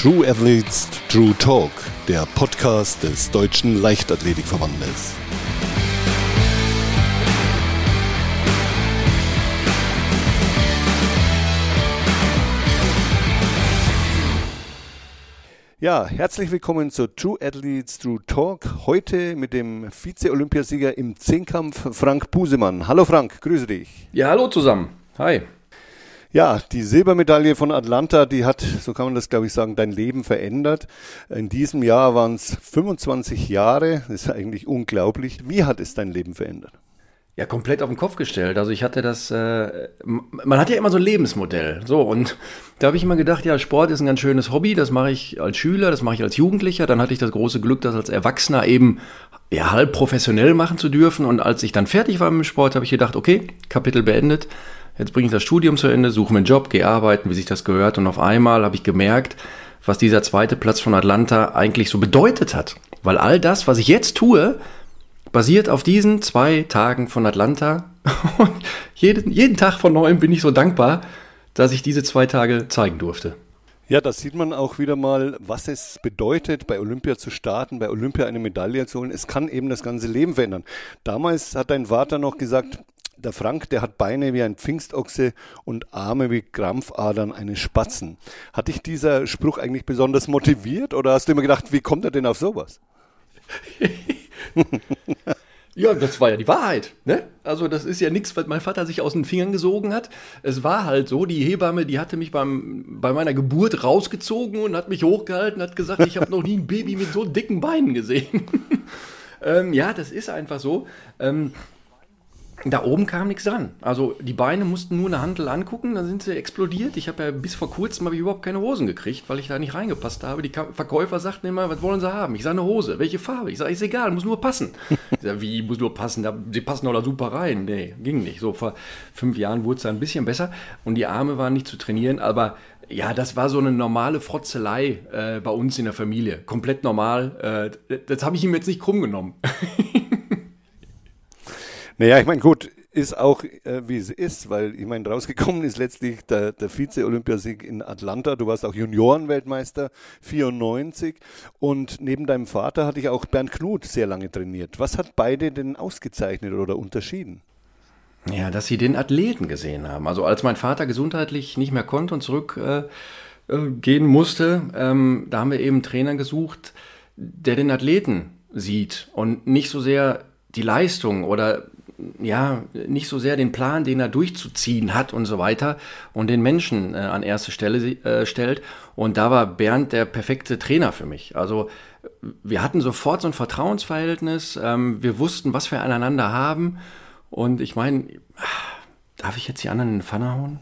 True Athletes True Talk, der Podcast des Deutschen Leichtathletikverbandes. Ja, herzlich willkommen zu True Athletes True Talk. Heute mit dem Vize-Olympiasieger im Zehnkampf Frank Busemann. Hallo Frank, grüße dich. Ja, hallo zusammen. Hi. Ja, die Silbermedaille von Atlanta, die hat, so kann man das glaube ich sagen, dein Leben verändert. In diesem Jahr waren es 25 Jahre, das ist eigentlich unglaublich. Wie hat es dein Leben verändert? Ja, komplett auf den Kopf gestellt. Also ich hatte das, äh, man hat ja immer so ein Lebensmodell. So, und da habe ich immer gedacht, ja, Sport ist ein ganz schönes Hobby, das mache ich als Schüler, das mache ich als Jugendlicher. Dann hatte ich das große Glück, das als Erwachsener eben ja, halb professionell machen zu dürfen. Und als ich dann fertig war mit dem Sport, habe ich gedacht, okay, Kapitel beendet jetzt bringe ich das Studium zu Ende, suche mir einen Job, gehe arbeiten, wie sich das gehört. Und auf einmal habe ich gemerkt, was dieser zweite Platz von Atlanta eigentlich so bedeutet hat. Weil all das, was ich jetzt tue, basiert auf diesen zwei Tagen von Atlanta. Und jeden, jeden Tag von neuem bin ich so dankbar, dass ich diese zwei Tage zeigen durfte. Ja, da sieht man auch wieder mal, was es bedeutet, bei Olympia zu starten, bei Olympia eine Medaille zu holen. Es kann eben das ganze Leben verändern. Damals hat dein Vater noch gesagt, der Frank, der hat Beine wie ein Pfingstochse und Arme wie Krampfadern eines Spatzen. Hat dich dieser Spruch eigentlich besonders motiviert oder hast du immer gedacht, wie kommt er denn auf sowas? Ja, das war ja die Wahrheit. Ne? Also das ist ja nichts, was mein Vater sich aus den Fingern gesogen hat. Es war halt so, die Hebamme, die hatte mich beim, bei meiner Geburt rausgezogen und hat mich hochgehalten, hat gesagt, ich habe noch nie ein Baby mit so dicken Beinen gesehen. ähm, ja, das ist einfach so. Ähm, da oben kam nichts dran. Also die Beine mussten nur eine Handel angucken, dann sind sie explodiert. Ich habe ja bis vor kurzem ich überhaupt keine Hosen gekriegt, weil ich da nicht reingepasst habe. Die Verkäufer sagten immer, was wollen sie haben? Ich sage eine Hose. Welche Farbe? Ich sage, ist egal, muss nur passen. Ich sage, wie muss nur passen? Die passen doch da super rein. Nee, ging nicht. So vor fünf Jahren wurde es ein bisschen besser und die Arme waren nicht zu trainieren, aber ja, das war so eine normale Frotzelei äh, bei uns in der Familie. Komplett normal. Äh, das habe ich ihm jetzt nicht krumm genommen. Naja, ich meine, gut, ist auch äh, wie es ist, weil ich meine, rausgekommen ist letztlich der, der Vize-Olympiasieg in Atlanta. Du warst auch Juniorenweltmeister 94 und neben deinem Vater hatte ich auch Bernd Knut sehr lange trainiert. Was hat beide denn ausgezeichnet oder unterschieden? Ja, dass sie den Athleten gesehen haben. Also als mein Vater gesundheitlich nicht mehr konnte und zurückgehen äh, äh, musste, ähm, da haben wir eben einen Trainer gesucht, der den Athleten sieht und nicht so sehr die Leistung oder ja, nicht so sehr den Plan, den er durchzuziehen hat und so weiter und den Menschen äh, an erste Stelle äh, stellt. Und da war Bernd der perfekte Trainer für mich. Also wir hatten sofort so ein Vertrauensverhältnis. Ähm, wir wussten, was wir aneinander haben. Und ich meine, darf ich jetzt die anderen in den Pfanne hauen?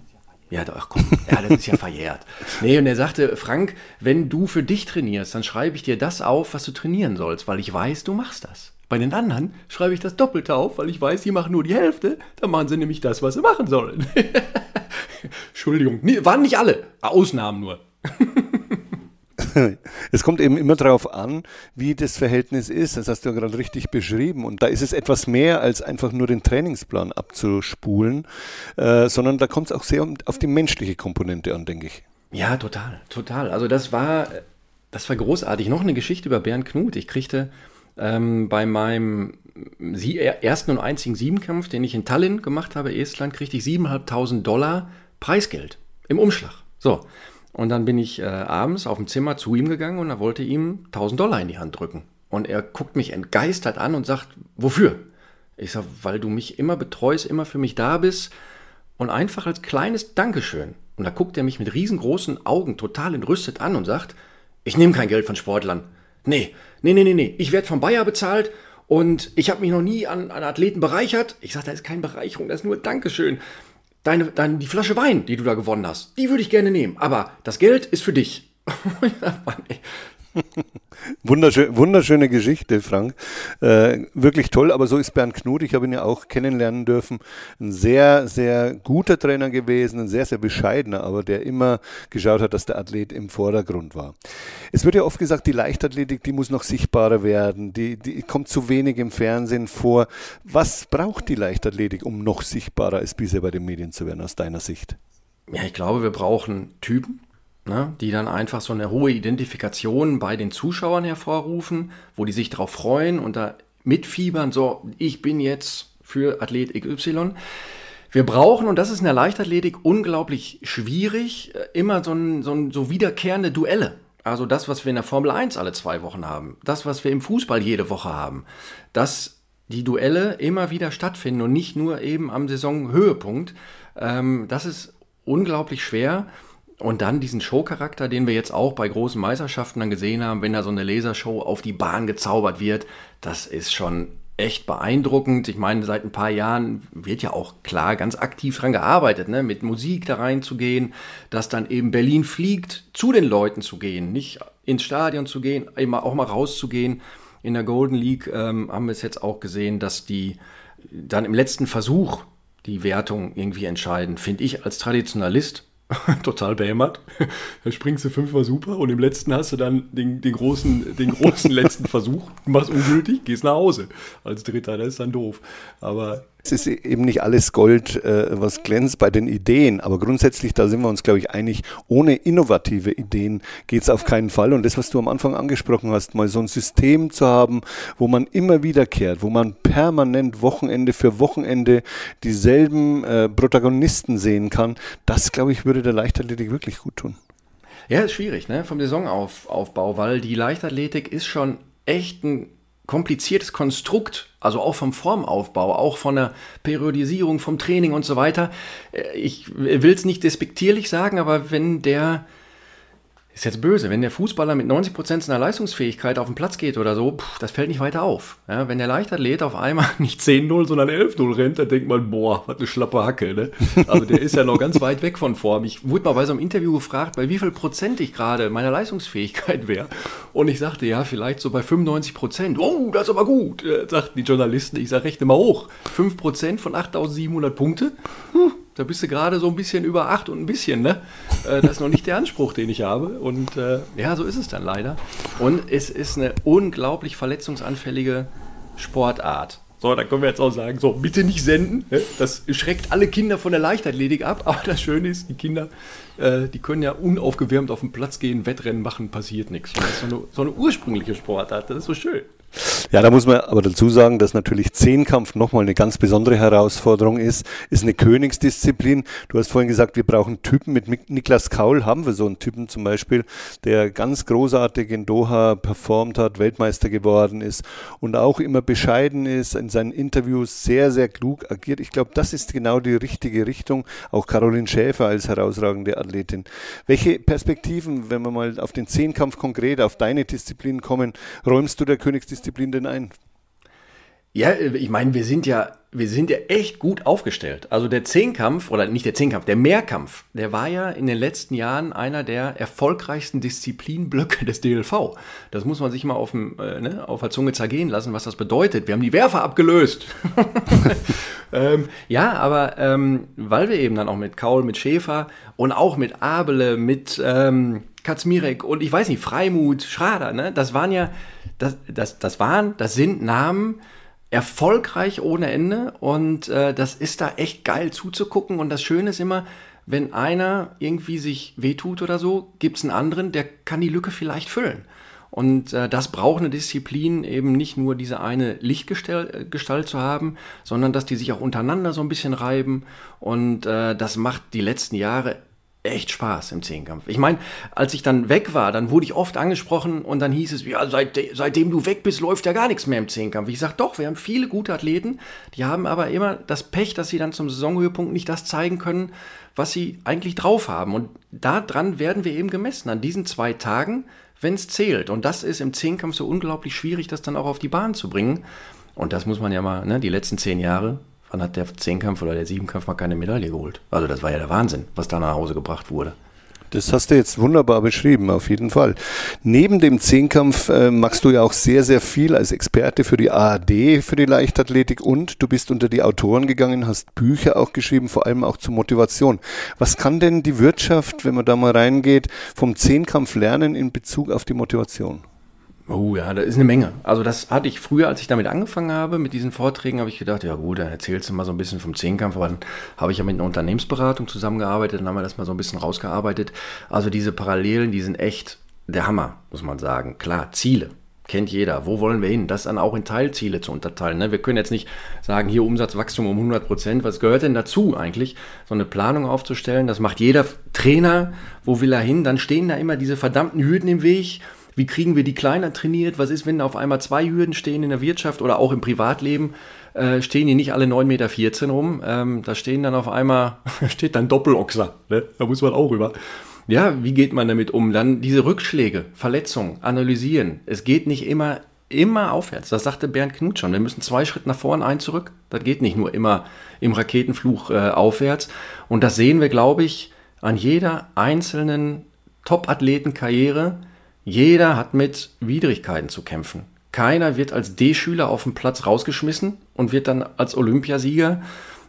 Ja, doch, komm, ja, das ist ja verjährt. Nee, und er sagte, Frank, wenn du für dich trainierst, dann schreibe ich dir das auf, was du trainieren sollst, weil ich weiß, du machst das. Bei den anderen schreibe ich das Doppelte auf, weil ich weiß, die machen nur die Hälfte. Dann machen sie nämlich das, was sie machen sollen. Entschuldigung, nee, waren nicht alle. Ausnahmen nur. es kommt eben immer darauf an, wie das Verhältnis ist. Das hast du ja gerade richtig beschrieben. Und da ist es etwas mehr als einfach nur den Trainingsplan abzuspulen, äh, sondern da kommt es auch sehr auf die menschliche Komponente an, denke ich. Ja, total, total. Also das war, das war großartig. Noch eine Geschichte über Bernd Knut. Ich kriegte ähm, bei meinem sie ersten und einzigen Siebenkampf, den ich in Tallinn gemacht habe, Estland, kriegte ich 7.500 Dollar Preisgeld im Umschlag. So. Und dann bin ich äh, abends auf dem Zimmer zu ihm gegangen und er wollte ihm 1000 Dollar in die Hand drücken. Und er guckt mich entgeistert an und sagt, wofür? Ich sage, weil du mich immer betreust, immer für mich da bist und einfach als kleines Dankeschön. Und da guckt er mich mit riesengroßen Augen total entrüstet an und sagt, ich nehme kein Geld von Sportlern. Nee, nee, nee, nee, nee. Ich werde vom Bayer bezahlt und ich habe mich noch nie an, an Athleten bereichert. Ich sage, da ist keine Bereicherung, das ist nur Dankeschön. Deine, deine, die Flasche Wein, die du da gewonnen hast, die würde ich gerne nehmen. Aber das Geld ist für dich. Wunderschön, wunderschöne Geschichte, Frank. Äh, wirklich toll, aber so ist Bernd Knut. Ich habe ihn ja auch kennenlernen dürfen. Ein sehr, sehr guter Trainer gewesen, ein sehr, sehr bescheidener, aber der immer geschaut hat, dass der Athlet im Vordergrund war. Es wird ja oft gesagt, die Leichtathletik, die muss noch sichtbarer werden, die, die kommt zu wenig im Fernsehen vor. Was braucht die Leichtathletik, um noch sichtbarer als bisher bei den Medien zu werden, aus deiner Sicht? Ja, ich glaube, wir brauchen Typen, ne, die dann einfach so eine hohe Identifikation bei den Zuschauern hervorrufen, wo die sich darauf freuen und da mitfiebern, so, ich bin jetzt für Athlet XY. Wir brauchen, und das ist in der Leichtathletik unglaublich schwierig, äh, immer so, ein, so, ein, so wiederkehrende Duelle. Also das, was wir in der Formel 1 alle zwei Wochen haben, das, was wir im Fußball jede Woche haben, dass die Duelle immer wieder stattfinden und nicht nur eben am Saisonhöhepunkt. Ähm, das ist unglaublich schwer. Und dann diesen Showcharakter, den wir jetzt auch bei großen Meisterschaften dann gesehen haben, wenn da so eine Lasershow auf die Bahn gezaubert wird, das ist schon echt beeindruckend. Ich meine, seit ein paar Jahren wird ja auch klar ganz aktiv dran gearbeitet, ne? mit Musik da reinzugehen, dass dann eben Berlin fliegt, zu den Leuten zu gehen, nicht ins Stadion zu gehen, eben auch mal rauszugehen. In der Golden League ähm, haben wir es jetzt auch gesehen, dass die dann im letzten Versuch die Wertung irgendwie entscheiden. Finde ich als Traditionalist total behämmert. Da springst du fünfmal super und im letzten hast du dann den, den großen, den großen letzten Versuch, machst ungültig, gehst nach Hause als Dritter. Das ist dann doof. Aber es ist eben nicht alles Gold, äh, was glänzt bei den Ideen, aber grundsätzlich, da sind wir uns, glaube ich, einig, ohne innovative Ideen geht es auf keinen Fall. Und das, was du am Anfang angesprochen hast, mal so ein System zu haben, wo man immer wiederkehrt, wo man permanent Wochenende für Wochenende dieselben äh, Protagonisten sehen kann, das, glaube ich, würde der Leichtathletik wirklich gut tun. Ja, ist schwierig, ne, vom Saisonaufbau, weil die Leichtathletik ist schon echt ein kompliziertes Konstrukt, also auch vom Formaufbau, auch von der Periodisierung, vom Training und so weiter. Äh, ich will es nicht despektierlich sagen, aber wenn der ist jetzt böse, wenn der Fußballer mit 90 Prozent seiner Leistungsfähigkeit auf den Platz geht oder so, pff, das fällt nicht weiter auf. Ja, wenn der Leichtathlet auf einmal nicht 10-0, sondern 11-0 rennt, dann denkt man, boah, was eine schlappe Hacke. Ne? Also der ist ja noch ganz weit weg von Form. Ich wurde mal bei so einem Interview gefragt, bei wie viel Prozent ich gerade meiner Leistungsfähigkeit wäre. Und ich sagte, ja, vielleicht so bei 95 Prozent. Oh, das ist aber gut, äh, sagten die Journalisten. Ich sage, rechne mal hoch. 5 Prozent von 8700 Punkte. Hm da bist du gerade so ein bisschen über acht und ein bisschen, ne? Äh, das ist noch nicht der Anspruch, den ich habe. Und äh, ja, so ist es dann leider. Und es ist eine unglaublich verletzungsanfällige Sportart. So, da können wir jetzt auch sagen, so, bitte nicht senden. Ne? Das schreckt alle Kinder von der Leichtathletik ab. Aber das Schöne ist, die Kinder, äh, die können ja unaufgewärmt auf den Platz gehen, Wettrennen machen, passiert nichts. Das ist so eine, so eine ursprüngliche Sportart. Das ist so schön. Ja, da muss man aber dazu sagen, dass natürlich Zehnkampf nochmal eine ganz besondere Herausforderung ist. Ist eine Königsdisziplin. Du hast vorhin gesagt, wir brauchen Typen. Mit Niklas Kaul haben wir so einen Typen zum Beispiel, der ganz großartig in Doha performt hat, Weltmeister geworden ist und auch immer bescheiden ist, in seinen Interviews sehr, sehr klug agiert. Ich glaube, das ist genau die richtige Richtung. Auch Caroline Schäfer als herausragende Athletin. Welche Perspektiven, wenn wir mal auf den Zehnkampf konkret, auf deine Disziplin kommen, räumst du der Königsdisziplin Disziplin denn ein? Ja, ich meine, wir sind ja, wir sind ja echt gut aufgestellt. Also der Zehnkampf, oder nicht der Zehnkampf, der Mehrkampf, der war ja in den letzten Jahren einer der erfolgreichsten Disziplinblöcke des DLV. Das muss man sich mal auf, dem, äh, ne, auf der Zunge zergehen lassen, was das bedeutet. Wir haben die Werfer abgelöst. ähm, ja, aber ähm, weil wir eben dann auch mit Kaul, mit Schäfer und auch mit Abele, mit ähm, Katzmirek und ich weiß nicht, Freimut, Schrader, ne, das waren ja das, das, das waren, das sind Namen, erfolgreich ohne Ende und äh, das ist da echt geil zuzugucken und das Schöne ist immer, wenn einer irgendwie sich wehtut oder so, gibt es einen anderen, der kann die Lücke vielleicht füllen. Und äh, das braucht eine Disziplin, eben nicht nur diese eine Lichtgestalt äh, zu haben, sondern dass die sich auch untereinander so ein bisschen reiben. Und äh, das macht die letzten Jahre echt Spaß im Zehnkampf. Ich meine, als ich dann weg war, dann wurde ich oft angesprochen und dann hieß es, ja, seit, seitdem du weg bist, läuft ja gar nichts mehr im Zehnkampf. Ich sage, doch, wir haben viele gute Athleten, die haben aber immer das Pech, dass sie dann zum Saisonhöhepunkt nicht das zeigen können, was sie eigentlich drauf haben. Und daran werden wir eben gemessen, an diesen zwei Tagen, wenn es zählt. Und das ist im Zehnkampf so unglaublich schwierig, das dann auch auf die Bahn zu bringen. Und das muss man ja mal, ne, die letzten zehn Jahre Wann hat der Zehnkampf oder der Siebenkampf mal keine Medaille geholt? Also das war ja der Wahnsinn, was da nach Hause gebracht wurde. Das hast du jetzt wunderbar beschrieben, auf jeden Fall. Neben dem Zehnkampf äh, machst du ja auch sehr, sehr viel als Experte für die ARD, für die Leichtathletik und du bist unter die Autoren gegangen, hast Bücher auch geschrieben, vor allem auch zur Motivation. Was kann denn die Wirtschaft, wenn man da mal reingeht, vom Zehnkampf lernen in Bezug auf die Motivation? Oh ja, da ist eine Menge. Also das hatte ich früher, als ich damit angefangen habe, mit diesen Vorträgen, habe ich gedacht, ja gut, dann erzählst du mal so ein bisschen vom Zehnkampf, aber dann habe ich ja mit einer Unternehmensberatung zusammengearbeitet, dann haben wir das mal so ein bisschen rausgearbeitet. Also diese Parallelen, die sind echt der Hammer, muss man sagen. Klar, Ziele. Kennt jeder. Wo wollen wir hin? Das dann auch in Teilziele zu unterteilen. Ne? Wir können jetzt nicht sagen, hier Umsatzwachstum um 100 Prozent. Was gehört denn dazu eigentlich? So eine Planung aufzustellen. Das macht jeder Trainer. Wo will er hin? Dann stehen da immer diese verdammten Hürden im Weg wie kriegen wir die kleiner trainiert? Was ist, wenn auf einmal zwei Hürden stehen in der Wirtschaft oder auch im Privatleben? Äh, stehen die nicht alle 9,14 Meter rum? Ähm, da stehen dann auf einmal, steht dann Doppelochser. Ne? Da muss man auch rüber. Ja, wie geht man damit um? Dann diese Rückschläge, Verletzungen, analysieren. Es geht nicht immer, immer aufwärts. Das sagte Bernd Knut schon. Wir müssen zwei Schritte nach vorne, ein zurück. Das geht nicht nur immer im Raketenfluch äh, aufwärts. Und das sehen wir, glaube ich, an jeder einzelnen Top-Athleten-Karriere jeder hat mit Widrigkeiten zu kämpfen. Keiner wird als D-Schüler auf dem Platz rausgeschmissen und wird dann als Olympiasieger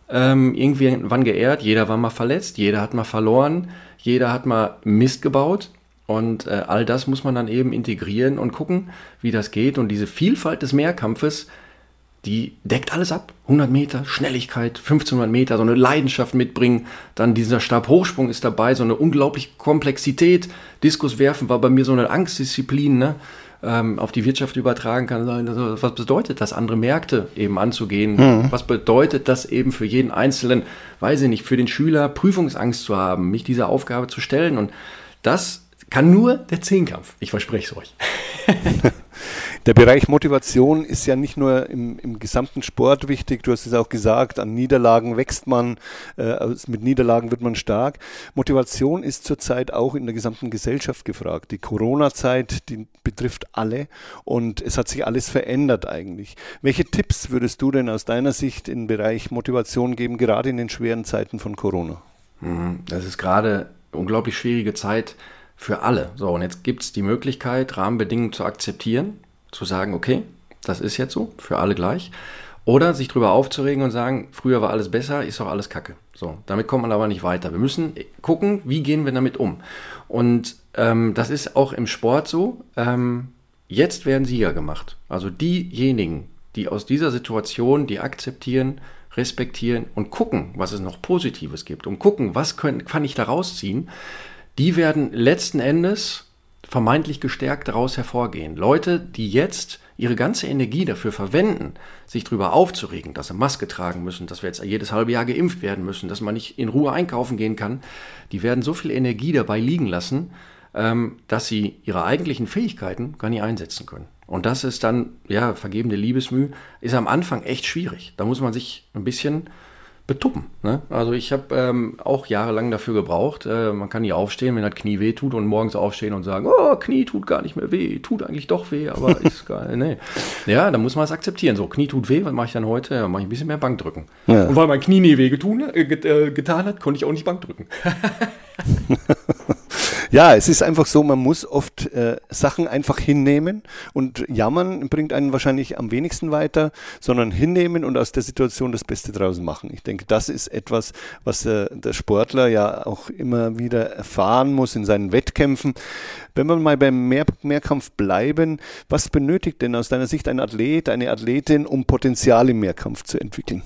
ähm, irgendwann geehrt. Jeder war mal verletzt, jeder hat mal verloren, jeder hat mal Mist gebaut. Und äh, all das muss man dann eben integrieren und gucken, wie das geht. Und diese Vielfalt des Mehrkampfes, die deckt alles ab. 100 Meter, Schnelligkeit, 1500 Meter, so eine Leidenschaft mitbringen. Dann dieser Stabhochsprung ist dabei, so eine unglaubliche Komplexität. Diskuswerfen war bei mir so eine Angstdisziplin, ne? ähm, auf die Wirtschaft übertragen kann. Also, was bedeutet das, andere Märkte eben anzugehen? Mhm. Was bedeutet das eben für jeden Einzelnen, weiß ich nicht, für den Schüler Prüfungsangst zu haben, mich dieser Aufgabe zu stellen? Und das kann nur der Zehnkampf. Ich verspreche es euch. Der Bereich Motivation ist ja nicht nur im, im, gesamten Sport wichtig, du hast es auch gesagt, an Niederlagen wächst man, äh, mit Niederlagen wird man stark. Motivation ist zurzeit auch in der gesamten Gesellschaft gefragt. Die Corona-Zeit, die betrifft alle und es hat sich alles verändert eigentlich. Welche Tipps würdest du denn aus deiner Sicht im Bereich Motivation geben, gerade in den schweren Zeiten von Corona? Mhm. Das ist gerade unglaublich schwierige Zeit für alle. So, und jetzt gibt es die Möglichkeit, Rahmenbedingungen zu akzeptieren zu sagen, okay, das ist jetzt so, für alle gleich. Oder sich darüber aufzuregen und sagen, früher war alles besser, ist doch alles Kacke. So, damit kommt man aber nicht weiter. Wir müssen gucken, wie gehen wir damit um. Und ähm, das ist auch im Sport so. Ähm, jetzt werden Sieger gemacht. Also diejenigen, die aus dieser Situation, die akzeptieren, respektieren und gucken, was es noch Positives gibt und gucken, was können, kann ich da rausziehen, die werden letzten Endes vermeintlich gestärkt daraus hervorgehen. Leute, die jetzt ihre ganze Energie dafür verwenden, sich darüber aufzuregen, dass sie Maske tragen müssen, dass wir jetzt jedes halbe Jahr geimpft werden müssen, dass man nicht in Ruhe einkaufen gehen kann, die werden so viel Energie dabei liegen lassen, ähm, dass sie ihre eigentlichen Fähigkeiten gar nicht einsetzen können. Und das ist dann, ja, vergebene Liebesmüh, ist am Anfang echt schwierig. Da muss man sich ein bisschen betuppen. Ne? Also ich habe ähm, auch jahrelang dafür gebraucht. Äh, man kann nie aufstehen, wenn das Knie weh tut und morgens aufstehen und sagen, oh, Knie tut gar nicht mehr weh, tut eigentlich doch weh, aber ist gar nee. Ja, dann muss man es akzeptieren. So, Knie tut weh, was mache ich dann heute? Ja, mache ich ein bisschen mehr Bankdrücken. Ja. Und weil mein Knie nie weh getun, äh, äh getan hat, konnte ich auch nicht Bankdrücken. Ja, es ist einfach so, man muss oft äh, Sachen einfach hinnehmen und jammern bringt einen wahrscheinlich am wenigsten weiter, sondern hinnehmen und aus der Situation das Beste draus machen. Ich denke, das ist etwas, was äh, der Sportler ja auch immer wieder erfahren muss in seinen Wettkämpfen. Wenn wir mal beim Mehr Mehrkampf bleiben, was benötigt denn aus deiner Sicht ein Athlet, eine Athletin, um Potenzial im Mehrkampf zu entwickeln?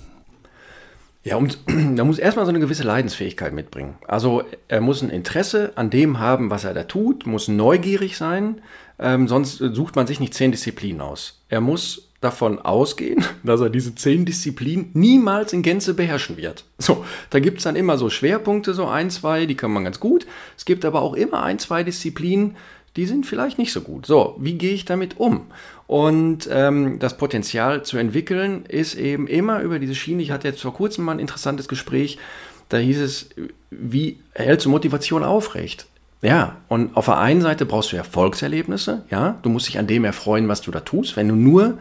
Ja, und da muss erstmal so eine gewisse Leidensfähigkeit mitbringen. Also er muss ein Interesse an dem haben, was er da tut, muss neugierig sein, ähm, sonst sucht man sich nicht zehn Disziplinen aus. Er muss davon ausgehen, dass er diese zehn Disziplinen niemals in Gänze beherrschen wird. So, da gibt es dann immer so Schwerpunkte, so ein, zwei, die kann man ganz gut. Es gibt aber auch immer ein, zwei Disziplinen, die sind vielleicht nicht so gut. So, wie gehe ich damit um? Und ähm, das Potenzial zu entwickeln ist eben immer über diese Schiene. Ich hatte jetzt vor kurzem mal ein interessantes Gespräch, da hieß es, wie hältst du Motivation aufrecht? Ja, und auf der einen Seite brauchst du Erfolgserlebnisse, ja, du musst dich an dem erfreuen, was du da tust. Wenn du nur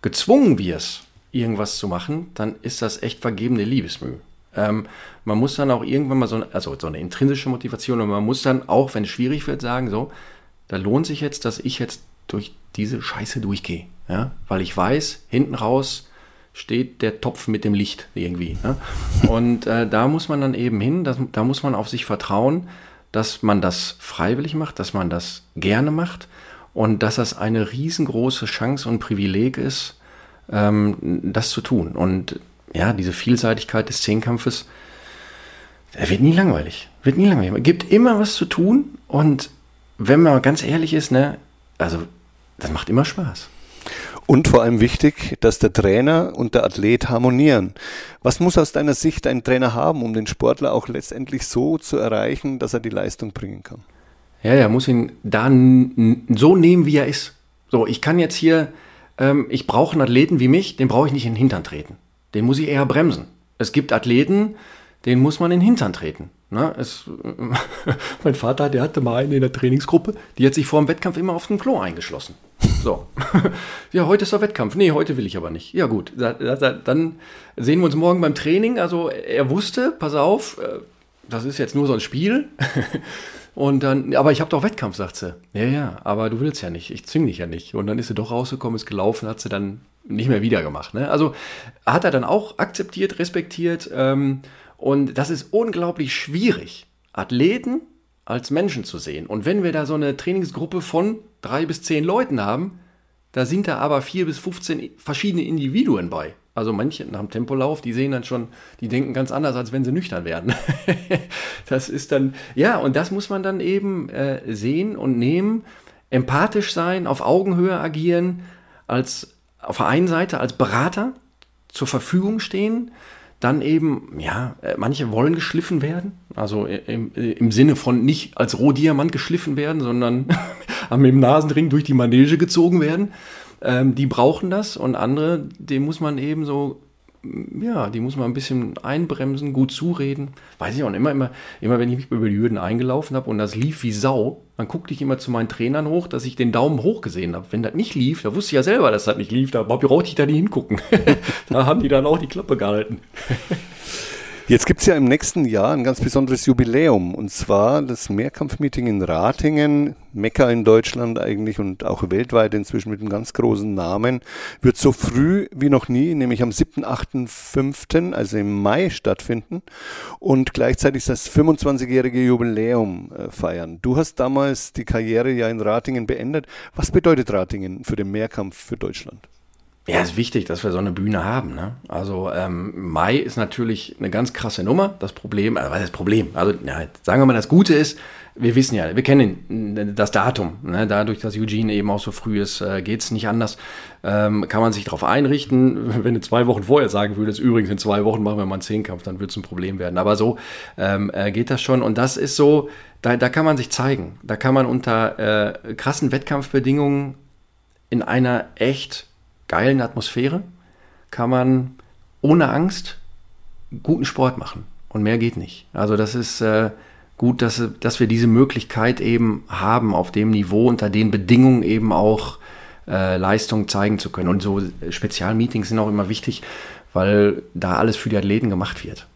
gezwungen wirst, irgendwas zu machen, dann ist das echt vergebene Liebesmüh. Ähm, man muss dann auch irgendwann mal so, also so eine intrinsische Motivation und man muss dann auch, wenn es schwierig wird, sagen, so, da lohnt sich jetzt, dass ich jetzt durch diese Scheiße durchgehe. Ja? Weil ich weiß, hinten raus steht der Topf mit dem Licht irgendwie. Ne? Und äh, da muss man dann eben hin, das, da muss man auf sich vertrauen, dass man das freiwillig macht, dass man das gerne macht und dass das eine riesengroße Chance und Privileg ist, ähm, das zu tun. Und ja, diese Vielseitigkeit des Zehnkampfes, er wird nie langweilig. Wird nie langweilig. Es gibt immer was zu tun und wenn man ganz ehrlich ist, ne, also das macht immer Spaß. Und vor allem wichtig, dass der Trainer und der Athlet harmonieren. Was muss aus deiner Sicht ein Trainer haben, um den Sportler auch letztendlich so zu erreichen, dass er die Leistung bringen kann? Ja, er muss ihn dann so nehmen, wie er ist. So, ich kann jetzt hier, ähm, ich brauche einen Athleten wie mich, den brauche ich nicht in den Hintern treten. Den muss ich eher bremsen. Es gibt Athleten, den muss man in den Hintern treten. Ne? Es, mein Vater, der hatte mal eine in der Trainingsgruppe, die hat sich vor dem Wettkampf immer auf dem Klo eingeschlossen. So. ja, heute ist der Wettkampf. Nee, heute will ich aber nicht. Ja, gut. Da, da, dann sehen wir uns morgen beim Training. Also, er wusste, pass auf, äh, das ist jetzt nur so ein Spiel. Und dann, aber ich habe doch Wettkampf, sagt sie. Ja, ja, aber du willst ja nicht. Ich zwing dich ja nicht. Und dann ist sie doch rausgekommen, ist gelaufen, hat sie dann nicht mehr wieder gemacht. Ne? Also hat er dann auch akzeptiert, respektiert. Ähm, und das ist unglaublich schwierig, Athleten als Menschen zu sehen. Und wenn wir da so eine Trainingsgruppe von drei bis zehn Leuten haben, da sind da aber vier bis 15 verschiedene Individuen bei. Also manche nach dem Tempolauf, die sehen dann schon, die denken ganz anders, als wenn sie nüchtern werden. das ist dann, ja, und das muss man dann eben äh, sehen und nehmen, empathisch sein, auf Augenhöhe agieren, als auf der einen Seite als Berater zur Verfügung stehen, dann eben, ja, äh, manche wollen geschliffen werden, also im, im Sinne von nicht als Rohdiamant geschliffen werden, sondern mit dem Nasenring durch die Manege gezogen werden. Ähm, die brauchen das und andere, dem muss man eben so ja, die muss man ein bisschen einbremsen, gut zureden. Weiß ich auch immer, immer, immer wenn ich mich über die Hürden eingelaufen habe und das lief wie Sau, dann guckte ich immer zu meinen Trainern hoch, dass ich den Daumen hoch gesehen habe. Wenn das nicht lief, da wusste ich ja selber, dass das nicht lief, da brauchte ich da nicht hingucken. da haben die dann auch die Klappe gehalten. Jetzt gibt es ja im nächsten Jahr ein ganz besonderes Jubiläum und zwar das Mehrkampfmeeting in Ratingen, Mekka in Deutschland eigentlich und auch weltweit inzwischen mit einem ganz großen Namen, wird so früh wie noch nie, nämlich am 7., 8., 5., also im Mai stattfinden und gleichzeitig das 25-jährige Jubiläum äh, feiern. Du hast damals die Karriere ja in Ratingen beendet. Was bedeutet Ratingen für den Mehrkampf für Deutschland? Ja, ist wichtig, dass wir so eine Bühne haben. Ne? Also ähm, Mai ist natürlich eine ganz krasse Nummer. Das Problem, also was ist das Problem? Also ja, sagen wir mal, das Gute ist, wir wissen ja, wir kennen das Datum. Ne? Dadurch, dass Eugene eben auch so früh ist, äh, geht es nicht anders. Ähm, kann man sich darauf einrichten. Wenn du zwei Wochen vorher sagen würdest, übrigens in zwei Wochen machen wir mal einen Zehnkampf, dann wird es ein Problem werden. Aber so ähm, äh, geht das schon. Und das ist so, da, da kann man sich zeigen. Da kann man unter äh, krassen Wettkampfbedingungen in einer echt geilen Atmosphäre kann man ohne Angst guten Sport machen. Und mehr geht nicht. Also das ist äh, gut, dass, dass wir diese Möglichkeit eben haben, auf dem Niveau, unter den Bedingungen eben auch äh, Leistung zeigen zu können. Und so Spezialmeetings sind auch immer wichtig, weil da alles für die Athleten gemacht wird.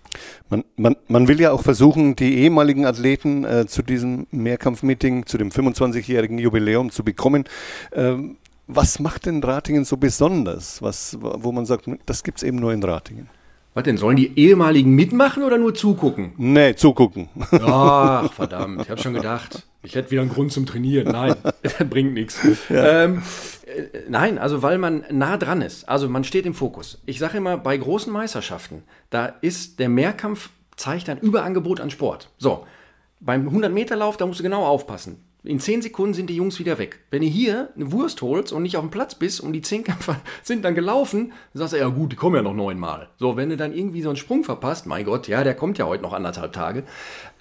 Man, man, man will ja auch versuchen, die ehemaligen Athleten äh, zu diesem Mehrkampfmeeting, zu dem 25-jährigen Jubiläum zu bekommen. Ähm, was macht denn Ratingen so besonders, was, wo man sagt, das gibt es eben nur in Ratingen? Was denn, sollen die ehemaligen mitmachen oder nur zugucken? Nee, zugucken. Ach, verdammt, ich habe schon gedacht, ich hätte wieder einen Grund zum Trainieren. Nein, das bringt nichts. Ja. Ähm, äh, nein, also weil man nah dran ist. Also man steht im Fokus. Ich sage immer, bei großen Meisterschaften, da ist der Mehrkampf, zeigt ein Überangebot an Sport. So, beim 100-Meter-Lauf, da musst du genau aufpassen. In 10 Sekunden sind die Jungs wieder weg. Wenn ihr hier eine Wurst holst und nicht auf dem Platz bist und die Zehnkämpfer sind dann gelaufen, dann sagst du, ja gut, die kommen ja noch neunmal. So, wenn du dann irgendwie so einen Sprung verpasst, mein Gott, ja, der kommt ja heute noch anderthalb Tage.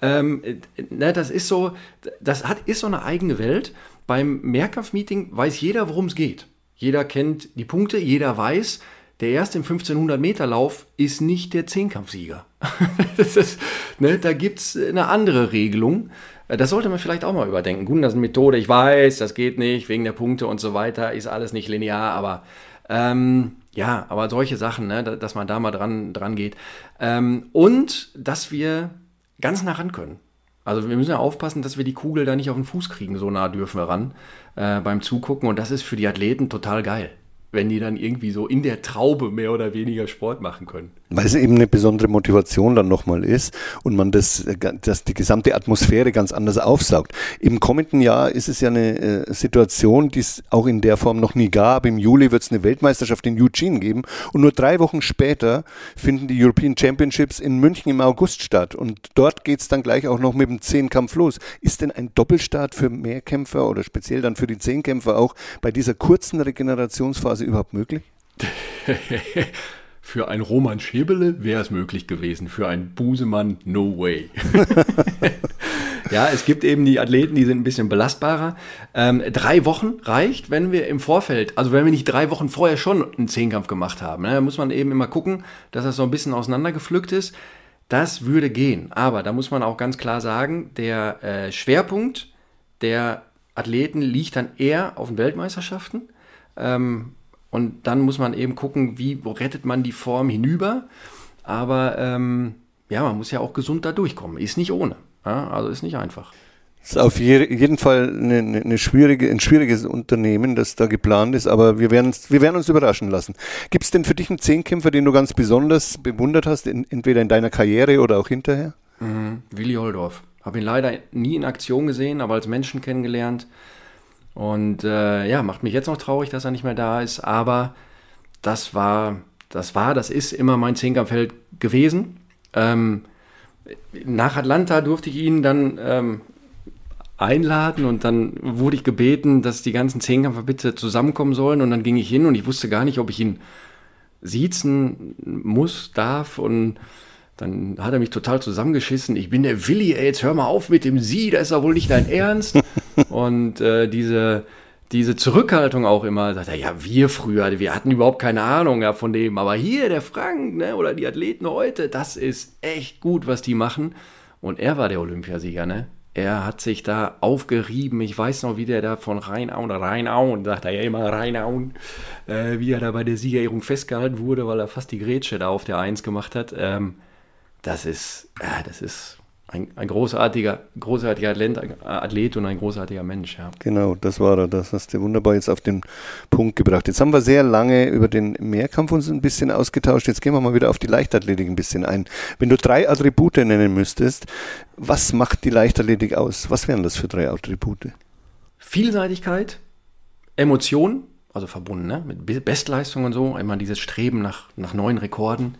Ähm, ne, das ist so, das hat, ist so eine eigene Welt. Beim Mehrkampfmeeting weiß jeder, worum es geht. Jeder kennt die Punkte, jeder weiß, der erste im 1500 Meter Lauf ist nicht der Zehnkampfsieger. ist, ne, da gibt es eine andere Regelung. Äh, das sollte man vielleicht auch mal überdenken. Gut, das ist eine Methode, ich weiß, das geht nicht, wegen der Punkte und so weiter, ist alles nicht linear, aber ähm, ja, aber solche Sachen, ne, dass man da mal dran, dran geht. Ähm, und dass wir ganz nah ran können. Also wir müssen ja aufpassen, dass wir die Kugel da nicht auf den Fuß kriegen, so nah dürfen wir ran äh, beim Zugucken. Und das ist für die Athleten total geil. Wenn die dann irgendwie so in der Traube mehr oder weniger Sport machen können. Weil es eben eine besondere Motivation dann nochmal ist und man das, das die gesamte Atmosphäre ganz anders aufsaugt. Im kommenden Jahr ist es ja eine äh, Situation, die es auch in der Form noch nie gab. Im Juli wird es eine Weltmeisterschaft in Eugene geben und nur drei Wochen später finden die European Championships in München im August statt und dort geht es dann gleich auch noch mit dem Zehnkampf los. Ist denn ein Doppelstart für Mehrkämpfer oder speziell dann für die Zehnkämpfer auch bei dieser kurzen Regenerationsphase überhaupt möglich? Für einen Roman Schäbele wäre es möglich gewesen, für einen Busemann no way. ja, es gibt eben die Athleten, die sind ein bisschen belastbarer. Ähm, drei Wochen reicht, wenn wir im Vorfeld, also wenn wir nicht drei Wochen vorher schon einen Zehnkampf gemacht haben. Ne, da muss man eben immer gucken, dass das so ein bisschen auseinandergepflückt ist. Das würde gehen. Aber da muss man auch ganz klar sagen, der äh, Schwerpunkt der Athleten liegt dann eher auf den Weltmeisterschaften. Ähm, und dann muss man eben gucken, wie rettet man die Form hinüber. Aber ähm, ja, man muss ja auch gesund da durchkommen. Ist nicht ohne. Ja? Also ist nicht einfach. Das ist auf jeden Fall eine, eine, schwierige, ein schwieriges Unternehmen, das da geplant ist, aber wir werden, wir werden uns überraschen lassen. Gibt es denn für dich einen Zehnkämpfer, den du ganz besonders bewundert hast, in, entweder in deiner Karriere oder auch hinterher? Mhm. Willi Holdorf. Habe ihn leider nie in Aktion gesehen, aber als Menschen kennengelernt. Und äh, ja, macht mich jetzt noch traurig, dass er nicht mehr da ist. Aber das war, das war, das ist immer mein Zehnkampffeld gewesen. Ähm, nach Atlanta durfte ich ihn dann ähm, einladen und dann wurde ich gebeten, dass die ganzen Zehnkämpfer bitte zusammenkommen sollen. Und dann ging ich hin und ich wusste gar nicht, ob ich ihn siezen muss, darf und dann hat er mich total zusammengeschissen. Ich bin der Willi, ey, jetzt hör mal auf mit dem Sie, das ist ja wohl nicht dein Ernst. Und äh, diese, diese Zurückhaltung auch immer, sagt er, ja, wir früher, wir hatten überhaupt keine Ahnung ja, von dem, aber hier, der Frank, ne, oder die Athleten heute, das ist echt gut, was die machen. Und er war der Olympiasieger, ne? Er hat sich da aufgerieben. Ich weiß noch, wie der da von Rheinauen, Rheinauen, sagt er ja immer Rheinauen, äh, wie er da bei der Siegerehrung festgehalten wurde, weil er fast die Grätsche da auf der Eins gemacht hat. Ähm, das ist, ja, das ist ein, ein großartiger, großartiger Athlet und ein großartiger Mensch. Ja. Genau, das war er. Das hast du wunderbar jetzt auf den Punkt gebracht. Jetzt haben wir sehr lange über den Mehrkampf uns ein bisschen ausgetauscht. Jetzt gehen wir mal wieder auf die Leichtathletik ein bisschen ein. Wenn du drei Attribute nennen müsstest, was macht die Leichtathletik aus? Was wären das für drei Attribute? Vielseitigkeit, Emotion, also verbunden ne? mit Bestleistung und so, immer dieses Streben nach, nach neuen Rekorden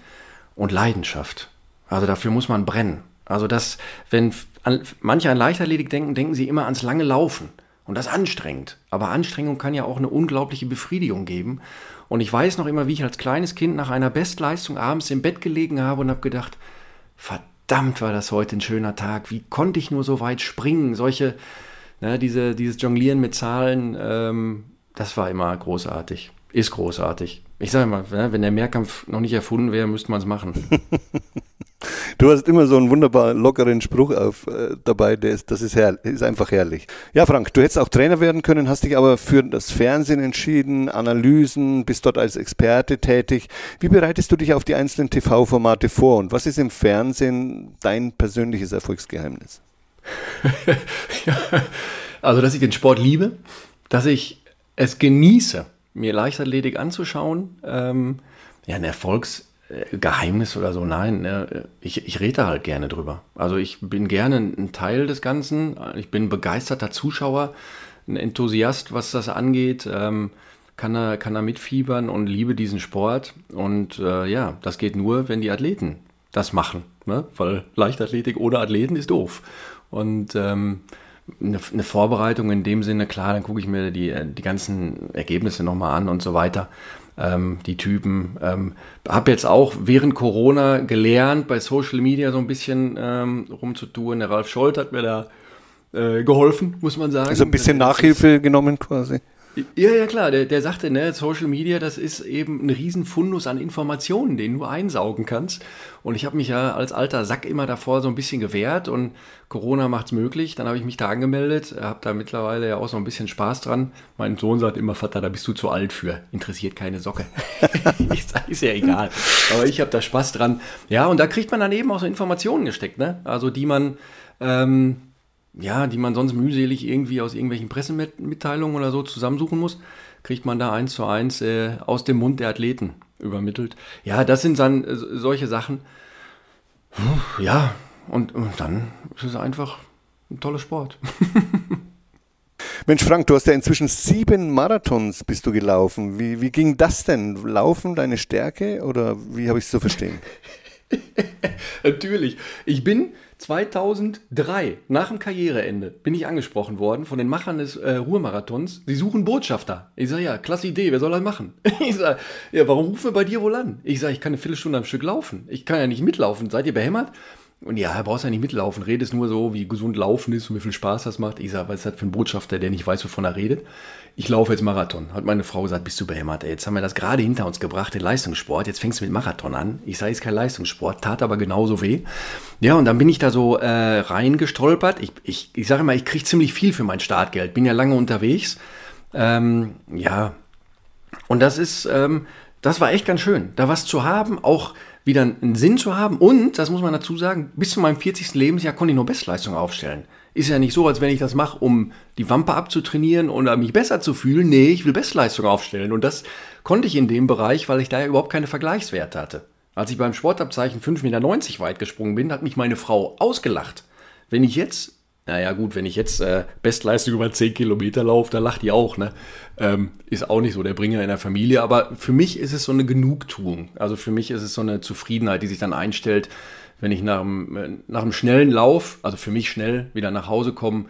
und Leidenschaft. Also dafür muss man brennen. Also das, wenn an, manche an Leichtathletik denken, denken sie immer ans lange Laufen. Und das anstrengend. Aber Anstrengung kann ja auch eine unglaubliche Befriedigung geben. Und ich weiß noch immer, wie ich als kleines Kind nach einer Bestleistung abends im Bett gelegen habe und habe gedacht, verdammt war das heute ein schöner Tag. Wie konnte ich nur so weit springen? Solche, ne, diese, dieses Jonglieren mit Zahlen, ähm, das war immer großartig. Ist großartig. Ich sage mal, ne, wenn der Mehrkampf noch nicht erfunden wäre, müsste man es machen. Du hast immer so einen wunderbar lockeren Spruch auf, äh, dabei, der ist, das ist, herrlich, ist einfach herrlich. Ja, Frank, du hättest auch Trainer werden können, hast dich aber für das Fernsehen entschieden, Analysen, bist dort als Experte tätig. Wie bereitest du dich auf die einzelnen TV-Formate vor und was ist im Fernsehen dein persönliches Erfolgsgeheimnis? ja, also, dass ich den Sport liebe, dass ich es genieße, mir Leichtathletik anzuschauen. Ähm, ja, ein Erfolgs Geheimnis oder so, nein, ne, ich, ich rede halt gerne drüber. Also ich bin gerne ein Teil des Ganzen, ich bin begeisterter Zuschauer, ein Enthusiast, was das angeht, ähm, kann, da, kann da mitfiebern und liebe diesen Sport. Und äh, ja, das geht nur, wenn die Athleten das machen, ne? weil Leichtathletik ohne Athleten ist doof. Und ähm, eine, eine, Vorbereitung in dem Sinne, klar, dann gucke ich mir die, die ganzen Ergebnisse nochmal an und so weiter ähm, die Typen. Ähm, habe jetzt auch während Corona gelernt, bei Social Media so ein bisschen ähm, rumzutun. Der Ralf Scholz hat mir da äh, geholfen, muss man sagen. Also ein bisschen Nachhilfe genommen quasi. Ja, ja, klar. Der, der sagte, ne, Social Media, das ist eben ein Riesenfundus an Informationen, den du einsaugen kannst. Und ich habe mich ja als alter Sack immer davor so ein bisschen gewehrt und Corona macht's möglich. Dann habe ich mich da angemeldet, habe da mittlerweile ja auch so ein bisschen Spaß dran. Mein Sohn sagt immer, Vater, da bist du zu alt für. Interessiert keine Socke. ist ja egal. Aber ich habe da Spaß dran. Ja, und da kriegt man dann eben auch so Informationen gesteckt, ne? Also die man ähm, ja, die man sonst mühselig irgendwie aus irgendwelchen Pressemitteilungen oder so zusammensuchen muss, kriegt man da eins zu eins äh, aus dem Mund der Athleten übermittelt. Ja, das sind dann äh, solche Sachen. Ja, und, und dann ist es einfach ein toller Sport. Mensch, Frank, du hast ja inzwischen sieben Marathons bist du gelaufen. Wie, wie ging das denn? Laufen deine Stärke oder wie habe ich es zu verstehen? Natürlich. Ich bin 2003, nach dem Karriereende, bin ich angesprochen worden von den Machern des äh, Ruhrmarathons. Sie suchen Botschafter. Ich sage, ja, klasse Idee, wer soll das machen? Ich sage, ja, warum rufen wir bei dir wohl an? Ich sage, ich kann eine Viertelstunde am Stück laufen. Ich kann ja nicht mitlaufen. Seid ihr behämmert? Und ja, brauchst ja nicht mitlaufen. Redest nur so, wie gesund Laufen ist und wie viel Spaß das macht. Ich sage, was ist das für ein Botschafter, der nicht weiß, wovon er redet? Ich laufe jetzt Marathon. Hat meine Frau gesagt, bist du behämmert. Ey, jetzt haben wir das gerade hinter uns gebracht, den Leistungssport. Jetzt fängst du mit Marathon an. Ich sage, ist kein Leistungssport, tat aber genauso weh. Ja, und dann bin ich da so äh, reingestolpert. Ich, ich, ich sage immer, ich kriege ziemlich viel für mein Startgeld. Bin ja lange unterwegs. Ähm, ja, und das ist, ähm, das war echt ganz schön, da was zu haben, auch wieder einen Sinn zu haben. Und, das muss man dazu sagen, bis zu meinem 40. Lebensjahr konnte ich nur Bestleistung aufstellen. Ist ja nicht so, als wenn ich das mache, um die Wampe abzutrainieren oder mich besser zu fühlen. Nee, ich will Bestleistung aufstellen. Und das konnte ich in dem Bereich, weil ich da ja überhaupt keine Vergleichswerte hatte. Als ich beim Sportabzeichen 5,90 Meter weit gesprungen bin, hat mich meine Frau ausgelacht. Wenn ich jetzt naja, gut, wenn ich jetzt äh, Bestleistung über 10 Kilometer laufe, da lacht die auch, ne? Ähm, ist auch nicht so der Bringer in der Familie, aber für mich ist es so eine Genugtuung. Also für mich ist es so eine Zufriedenheit, die sich dann einstellt, wenn ich nach einem, äh, nach einem schnellen Lauf, also für mich schnell, wieder nach Hause komme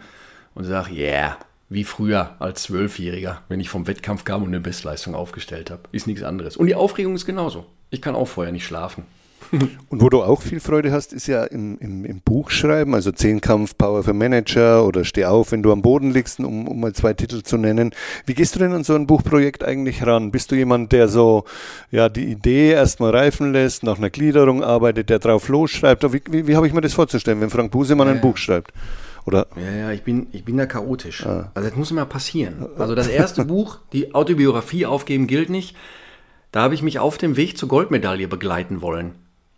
und sage, yeah, wie früher als Zwölfjähriger, wenn ich vom Wettkampf kam und eine Bestleistung aufgestellt habe. Ist nichts anderes. Und die Aufregung ist genauso. Ich kann auch vorher nicht schlafen. Und wo du auch viel Freude hast, ist ja im, im, im Buchschreiben, also Zehnkampf Power für Manager oder Steh auf, wenn du am Boden liegst, um, um mal zwei Titel zu nennen. Wie gehst du denn an so ein Buchprojekt eigentlich ran? Bist du jemand, der so ja die Idee erstmal reifen lässt, nach einer Gliederung arbeitet, der drauf losschreibt? Wie, wie, wie habe ich mir das vorzustellen, wenn Frank Busemann ja, ein Buch schreibt? Oder? Ja, ja, ich bin, ich bin da chaotisch. Ah. Also das muss immer passieren. Also das erste Buch, die Autobiografie aufgeben gilt nicht. Da habe ich mich auf dem Weg zur Goldmedaille begleiten wollen.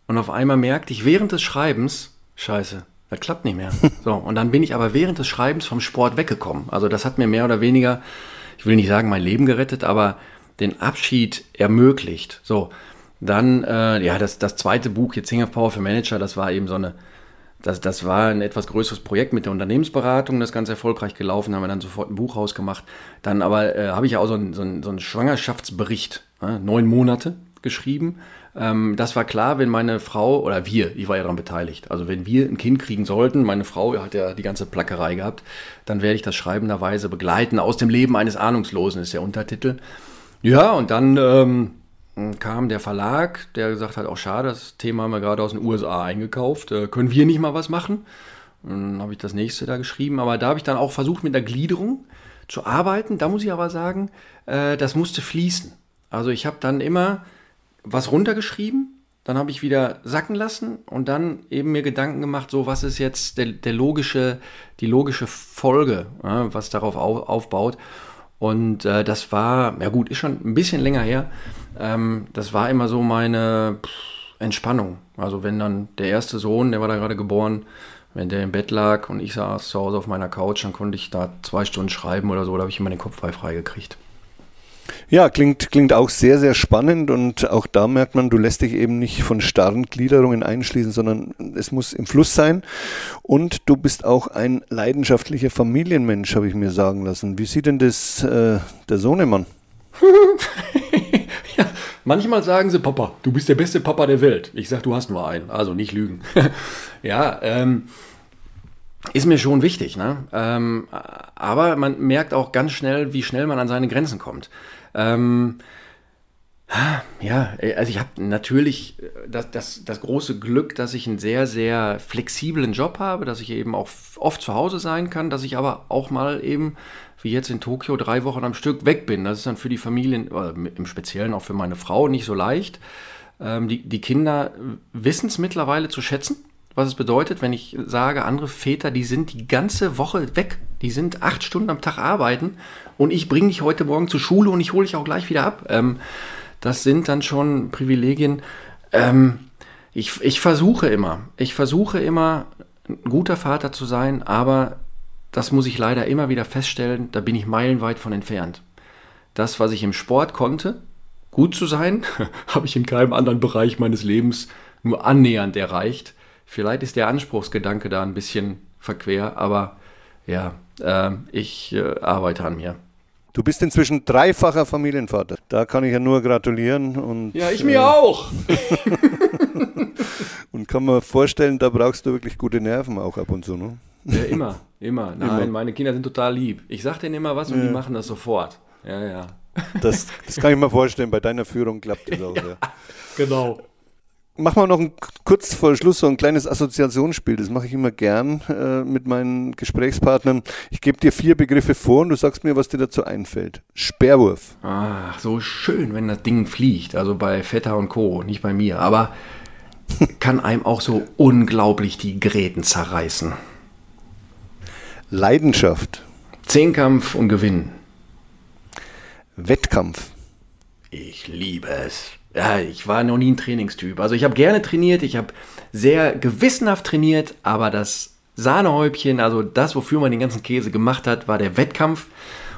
Und auf einmal merkte ich während des Schreibens, scheiße, das klappt nicht mehr. So, und dann bin ich aber während des Schreibens vom Sport weggekommen. Also das hat mir mehr oder weniger, ich will nicht sagen mein Leben gerettet, aber den Abschied ermöglicht. So, dann, äh, ja, das, das zweite Buch, jetzt Sing of Power für Manager, das war eben so eine, das, das war ein etwas größeres Projekt mit der Unternehmensberatung, das ganz erfolgreich gelaufen, haben wir dann sofort ein Buch rausgemacht. Dann aber äh, habe ich ja auch so einen so so einen Schwangerschaftsbericht, äh, neun Monate geschrieben ähm, das war klar, wenn meine Frau, oder wir, ich war ja daran beteiligt, also wenn wir ein Kind kriegen sollten, meine Frau hat ja die ganze Plackerei gehabt, dann werde ich das schreibenderweise begleiten. Aus dem Leben eines Ahnungslosen ist der Untertitel. Ja, und dann ähm, kam der Verlag, der gesagt hat, auch schade, das Thema haben wir gerade aus den USA eingekauft, äh, können wir nicht mal was machen? dann habe ich das nächste da geschrieben, aber da habe ich dann auch versucht mit der Gliederung zu arbeiten. Da muss ich aber sagen, äh, das musste fließen. Also ich habe dann immer was runtergeschrieben, dann habe ich wieder sacken lassen und dann eben mir Gedanken gemacht, so was ist jetzt der, der logische, die logische Folge, ja, was darauf auf, aufbaut. Und äh, das war, ja gut, ist schon ein bisschen länger her. Ähm, das war immer so meine pff, Entspannung. Also wenn dann der erste Sohn, der war da gerade geboren, wenn der im Bett lag und ich saß zu Hause auf meiner Couch, dann konnte ich da zwei Stunden schreiben oder so, da habe ich immer den Kopf frei freigekriegt. Ja, klingt, klingt auch sehr, sehr spannend und auch da merkt man, du lässt dich eben nicht von starren Gliederungen einschließen, sondern es muss im Fluss sein. Und du bist auch ein leidenschaftlicher Familienmensch, habe ich mir sagen lassen. Wie sieht denn das äh, der Sohnemann? ja, manchmal sagen sie, Papa, du bist der beste Papa der Welt. Ich sage, du hast nur einen, also nicht lügen. ja, ähm, ist mir schon wichtig, ne? Ähm, aber man merkt auch ganz schnell, wie schnell man an seine Grenzen kommt. Ähm, ja, also ich habe natürlich das, das, das große Glück, dass ich einen sehr, sehr flexiblen Job habe, dass ich eben auch oft zu Hause sein kann, dass ich aber auch mal eben, wie jetzt in Tokio, drei Wochen am Stück weg bin. Das ist dann für die Familien, im Speziellen auch für meine Frau, nicht so leicht. Ähm, die, die Kinder wissen es mittlerweile zu schätzen was es bedeutet, wenn ich sage, andere Väter, die sind die ganze Woche weg. Die sind acht Stunden am Tag arbeiten und ich bringe dich heute Morgen zur Schule und ich hole dich auch gleich wieder ab. Ähm, das sind dann schon Privilegien. Ähm, ich, ich versuche immer, ich versuche immer, ein guter Vater zu sein, aber das muss ich leider immer wieder feststellen, da bin ich meilenweit von entfernt. Das, was ich im Sport konnte, gut zu sein, habe ich in keinem anderen Bereich meines Lebens nur annähernd erreicht. Vielleicht ist der Anspruchsgedanke da ein bisschen verquer, aber ja, äh, ich äh, arbeite an mir. Du bist inzwischen dreifacher Familienvater. Da kann ich ja nur gratulieren. Und, ja, ich mir äh, auch. und kann mir vorstellen, da brauchst du wirklich gute Nerven auch ab und zu. Ne? Ja, immer, immer. Nein, immer. meine Kinder sind total lieb. Ich sag denen immer was und ja. die machen das sofort. Ja, ja. Das, das kann ich mir vorstellen. Bei deiner Führung klappt das auch. Ja, ja. Genau machen wir noch ein, kurz vor Schluss so ein kleines Assoziationsspiel. Das mache ich immer gern äh, mit meinen Gesprächspartnern. Ich gebe dir vier Begriffe vor und du sagst mir, was dir dazu einfällt. Sperrwurf. Ach, so schön, wenn das Ding fliegt. Also bei Vetter und Co., nicht bei mir. Aber kann einem auch so unglaublich die Gräten zerreißen. Leidenschaft. Zehnkampf und Gewinn. Wettkampf. Ich liebe es ja, ich war noch nie ein Trainingstyp. Also ich habe gerne trainiert, ich habe sehr gewissenhaft trainiert, aber das Sahnehäubchen, also das, wofür man den ganzen Käse gemacht hat, war der Wettkampf.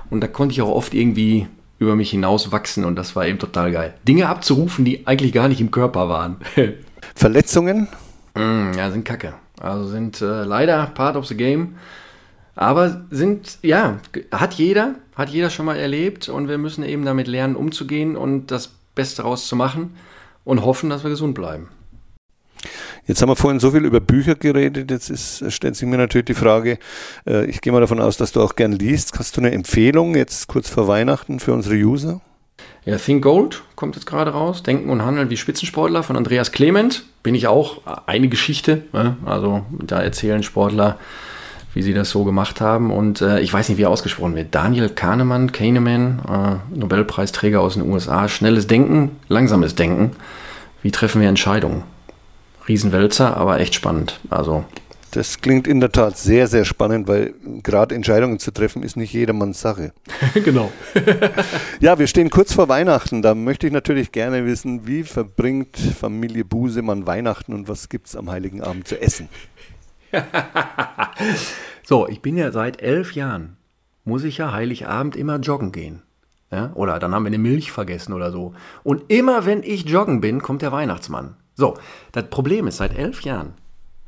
Und da konnte ich auch oft irgendwie über mich hinaus wachsen und das war eben total geil. Dinge abzurufen, die eigentlich gar nicht im Körper waren. Verletzungen? Mm, ja, sind kacke. Also sind äh, leider part of the game. Aber sind, ja, hat jeder, hat jeder schon mal erlebt und wir müssen eben damit lernen, umzugehen und das Beste rauszumachen und hoffen, dass wir gesund bleiben. Jetzt haben wir vorhin so viel über Bücher geredet. Jetzt ist, stellt sich mir natürlich die Frage, äh, ich gehe mal davon aus, dass du auch gern liest. Hast du eine Empfehlung jetzt kurz vor Weihnachten für unsere User? Ja, Think Gold kommt jetzt gerade raus. Denken und Handeln wie Spitzensportler von Andreas Clement. Bin ich auch eine Geschichte. Ne? Also da erzählen Sportler wie sie das so gemacht haben. Und äh, ich weiß nicht, wie er ausgesprochen wird. Daniel Kahnemann, Kahneman, äh, Nobelpreisträger aus den USA. Schnelles Denken, langsames Denken. Wie treffen wir Entscheidungen? Riesenwälzer, aber echt spannend. Also das klingt in der Tat sehr, sehr spannend, weil gerade Entscheidungen zu treffen ist nicht jedermanns Sache. genau. ja, wir stehen kurz vor Weihnachten. Da möchte ich natürlich gerne wissen, wie verbringt Familie Busemann Weihnachten und was gibt es am Heiligen Abend zu essen? so, ich bin ja seit elf Jahren, muss ich ja Heiligabend immer joggen gehen. Ja? Oder dann haben wir eine Milch vergessen oder so. Und immer wenn ich joggen bin, kommt der Weihnachtsmann. So, das Problem ist, seit elf Jahren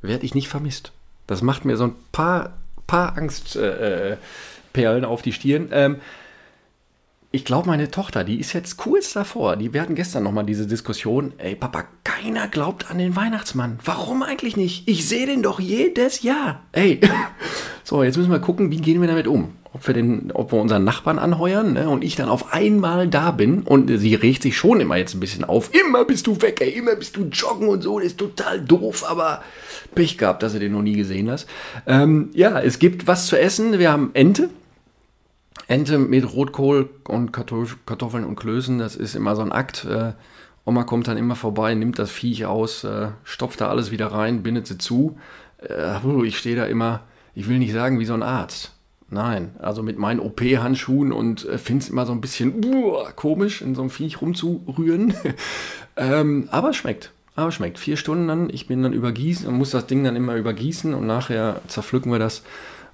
werde ich nicht vermisst. Das macht mir so ein paar, paar Angstperlen äh, äh auf die Stirn. Ähm, ich glaube, meine Tochter, die ist jetzt kurz davor. Die, wir hatten gestern nochmal diese Diskussion. Ey, Papa, keiner glaubt an den Weihnachtsmann. Warum eigentlich nicht? Ich sehe den doch jedes Jahr. Ey. So, jetzt müssen wir gucken, wie gehen wir damit um? Ob wir, den, ob wir unseren Nachbarn anheuern ne, und ich dann auf einmal da bin und sie regt sich schon immer jetzt ein bisschen auf. Immer bist du weg, ey, immer bist du joggen und so. Das ist total doof, aber Pech gehabt, dass du den noch nie gesehen hast. Ähm, ja, es gibt was zu essen. Wir haben Ente, Ente mit Rotkohl und Kartoffeln und Klößen, das ist immer so ein Akt. Äh, Oma kommt dann immer vorbei, nimmt das Viech aus, äh, stopft da alles wieder rein, bindet sie zu. Äh, ich stehe da immer, ich will nicht sagen wie so ein Arzt. Nein, also mit meinen OP-Handschuhen und äh, finde es immer so ein bisschen uh, komisch, in so einem Viech rumzurühren. ähm, aber schmeckt. Aber schmeckt. Vier Stunden dann, ich bin dann übergießen und muss das Ding dann immer übergießen und nachher zerpflücken wir das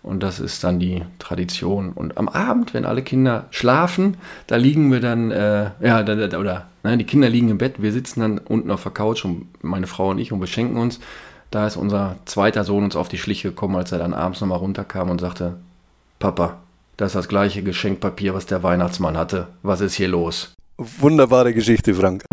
und das ist dann die Tradition. Und am Abend, wenn alle Kinder schlafen, da liegen wir dann, äh, ja, da, da, oder nein, die Kinder liegen im Bett, wir sitzen dann unten auf der Couch, und meine Frau und ich, und beschenken uns. Da ist unser zweiter Sohn uns auf die Schliche gekommen, als er dann abends nochmal runterkam und sagte, Papa, das ist das gleiche Geschenkpapier, was der Weihnachtsmann hatte. Was ist hier los? Wunderbare Geschichte, Frank.